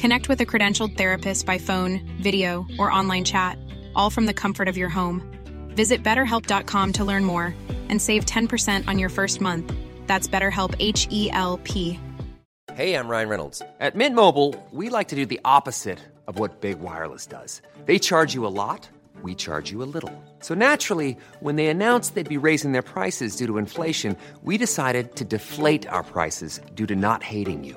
Connect with a credentialed therapist by phone, video, or online chat, all from the comfort of your home. Visit betterhelp.com to learn more and save 10% on your first month. That's BetterHelp H E L P. Hey, I'm Ryan Reynolds. At Mint Mobile, we like to do the opposite of what Big Wireless does. They charge you a lot, we charge you a little. So naturally, when they announced they'd be raising their prices due to inflation, we decided to deflate our prices due to not hating you.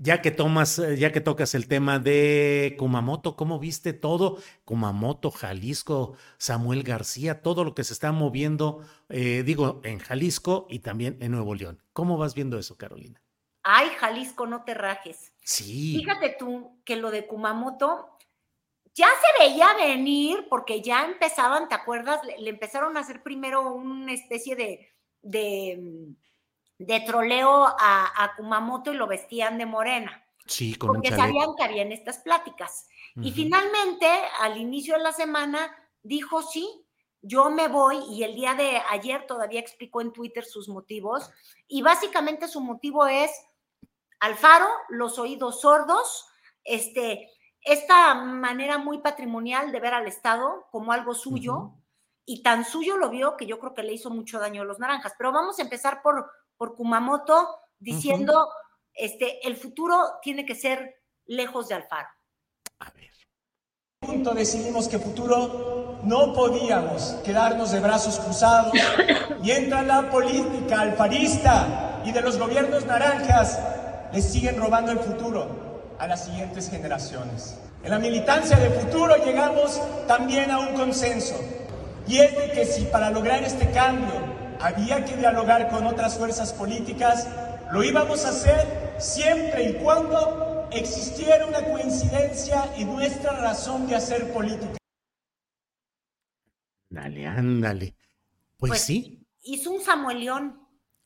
Ya que tomas, eh, ya que tocas el tema de Kumamoto, ¿cómo viste todo? Kumamoto, Jalisco, Samuel García, todo lo que se está moviendo, eh, digo, en Jalisco y también en Nuevo León. ¿Cómo vas viendo eso, Carolina? Ay, Jalisco, no te rajes. Sí. Fíjate tú que lo de Kumamoto ya se veía venir porque ya empezaban, ¿te acuerdas? Le, le empezaron a hacer primero una especie de, de, de troleo a, a, Kumamoto y lo vestían de morena. Sí, con porque sabían que habían estas pláticas. Uh -huh. Y finalmente, al inicio de la semana, dijo sí, yo me voy y el día de ayer todavía explicó en Twitter sus motivos y básicamente su motivo es Alfaro, los oídos sordos, este, esta manera muy patrimonial de ver al Estado como algo suyo uh -huh. y tan suyo lo vio que yo creo que le hizo mucho daño a los naranjas. Pero vamos a empezar por, por Kumamoto diciendo, uh -huh. este, el futuro tiene que ser lejos de Alfaro. A ver. punto decidimos que futuro no podíamos quedarnos de brazos cruzados y entra la política alfarista y de los gobiernos naranjas les siguen robando el futuro a las siguientes generaciones. En la militancia de futuro llegamos también a un consenso y es de que si para lograr este cambio había que dialogar con otras fuerzas políticas, lo íbamos a hacer siempre y cuando existiera una coincidencia en nuestra razón de hacer política. Dale, ándale. Pues, Pues sí, Hizo un Samuelión.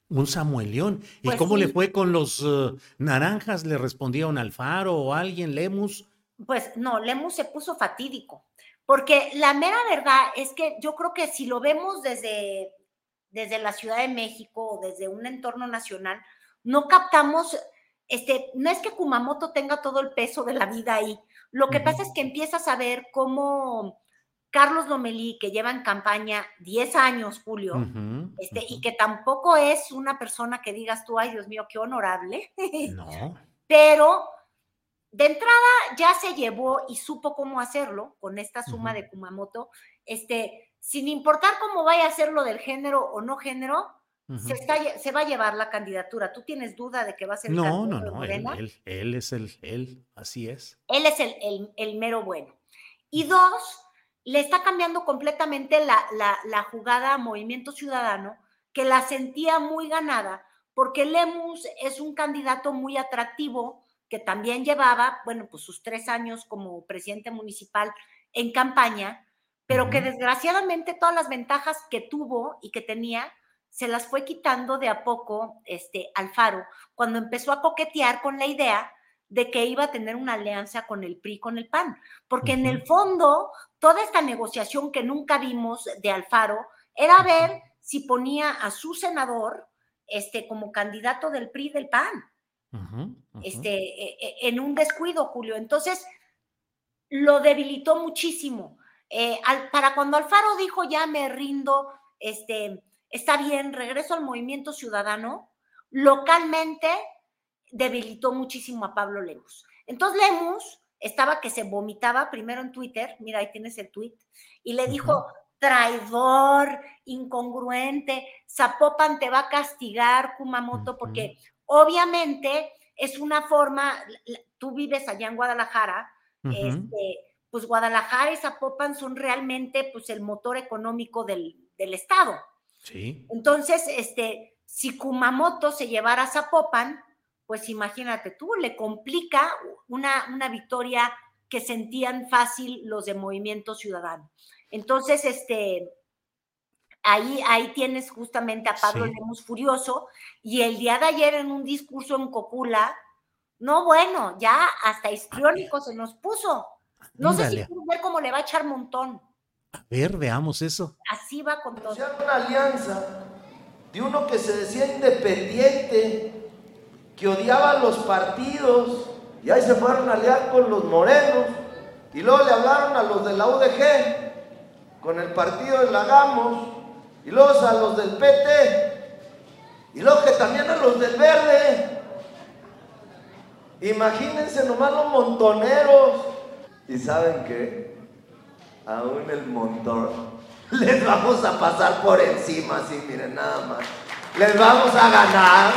un Samuelión. ¿Y Pues cómo le fue con los eh, naranjas? ¿Le respondieron Alfaro o alguien, Lemus? Pues no, Lemus se puso fatídico, porque la mera verdad es que yo creo que si lo vemos desde, desde la Ciudad de México o desde un entorno nacional, no captamos, este, no es que Kumamoto tenga todo el peso de la vida ahí, lo que pasa es que empiezas a ver cómo Carlos Lomelí, que lleva en campaña 10 años, Julio, este, y que tampoco es una persona que digas tú, ay Dios mío, qué honorable, No. pero de entrada ya se llevó y supo cómo hacerlo con esta suma de Kumamoto, este, sin importar cómo vaya a ser lo del género o no género, se, está se va a llevar la candidatura. ¿Tú tienes duda de que va a ser el No, no, no, él, él, él es el, él, así es. Él es el, el- el mero bueno. Y dos, le está cambiando completamente la, la- la jugada a Movimiento Ciudadano, que la sentía muy ganada, porque Lemus es un candidato muy atractivo, que también llevaba, bueno, pues sus tres años como presidente municipal en campaña, pero que desgraciadamente todas las ventajas que tuvo y que tenía, se las fue quitando de a poco este, Alfaro, cuando empezó a coquetear con la idea de que iba a tener una alianza con el PRI, con el PAN, porque en el fondo toda esta negociación que nunca vimos de Alfaro era ver si ponía a su senador este, como candidato del PRI del PAN, este, e- e- en un descuido, Julio. Entonces, lo debilitó muchísimo. Eh, al- para cuando Alfaro dijo ya me rindo, este, está bien, regreso al movimiento ciudadano, localmente debilitó muchísimo a Pablo Lemus. Entonces Lemus estaba que se vomitaba primero en Twitter, mira, ahí tienes el tweet, y le dijo, traidor, incongruente, Zapopan te va a castigar, Kumamoto, porque obviamente es una forma, tú vives allá en Guadalajara, este, pues Guadalajara y Zapopan son realmente pues el motor económico del, del estado. Sí. Entonces, este, si Kumamoto se llevara a Zapopan, pues imagínate tú, le complica una, una victoria que sentían fácil los de Movimiento Ciudadano. Entonces, este, ahí, ahí tienes justamente a Pablo Lemus furioso y el día de ayer en un discurso en Cocula, no bueno, ya hasta histriónico se nos puso. No sé si ver cómo le va a echar montón. A ver, veamos eso. Así va con todo. Una alianza de uno que se decía independiente, que odiaba los partidos, y ahí se fueron a aliar con los morenos, y luego le hablaron a los de la UDG, con el partido de Lagamos, y luego a los del PT, y luego que también a los del Verde. Imagínense nomás los montoneros. ¿Y saben qué? Aún el montón les vamos a pasar por encima, así miren nada más. Les vamos a ganar.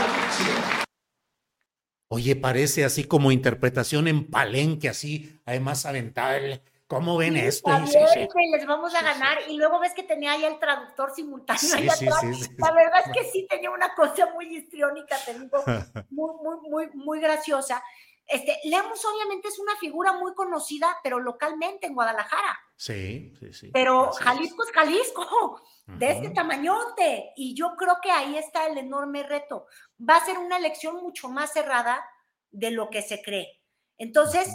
Oye, parece así como interpretación en palenque, así, además aventable. ¿Cómo ven esto? les vamos a ganar. Y luego ves que tenía ahí el traductor simultáneo. La verdad es que sí tenía una cosa muy histriónica, te digo, muy, muy, muy, muy graciosa. Este, Lemus obviamente es una figura muy conocida, pero localmente en Guadalajara. Sí, sí, sí. Pero Jalisco es Jalisco, de este tamañote. Y yo creo que ahí está el enorme reto. Va a ser una elección mucho más cerrada de lo que se cree. Entonces,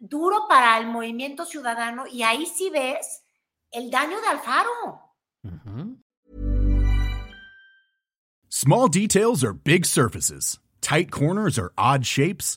duro para el movimiento ciudadano y ahí sí ves el daño de Alfaro. Small details are big surfaces. Tight corners are odd shapes.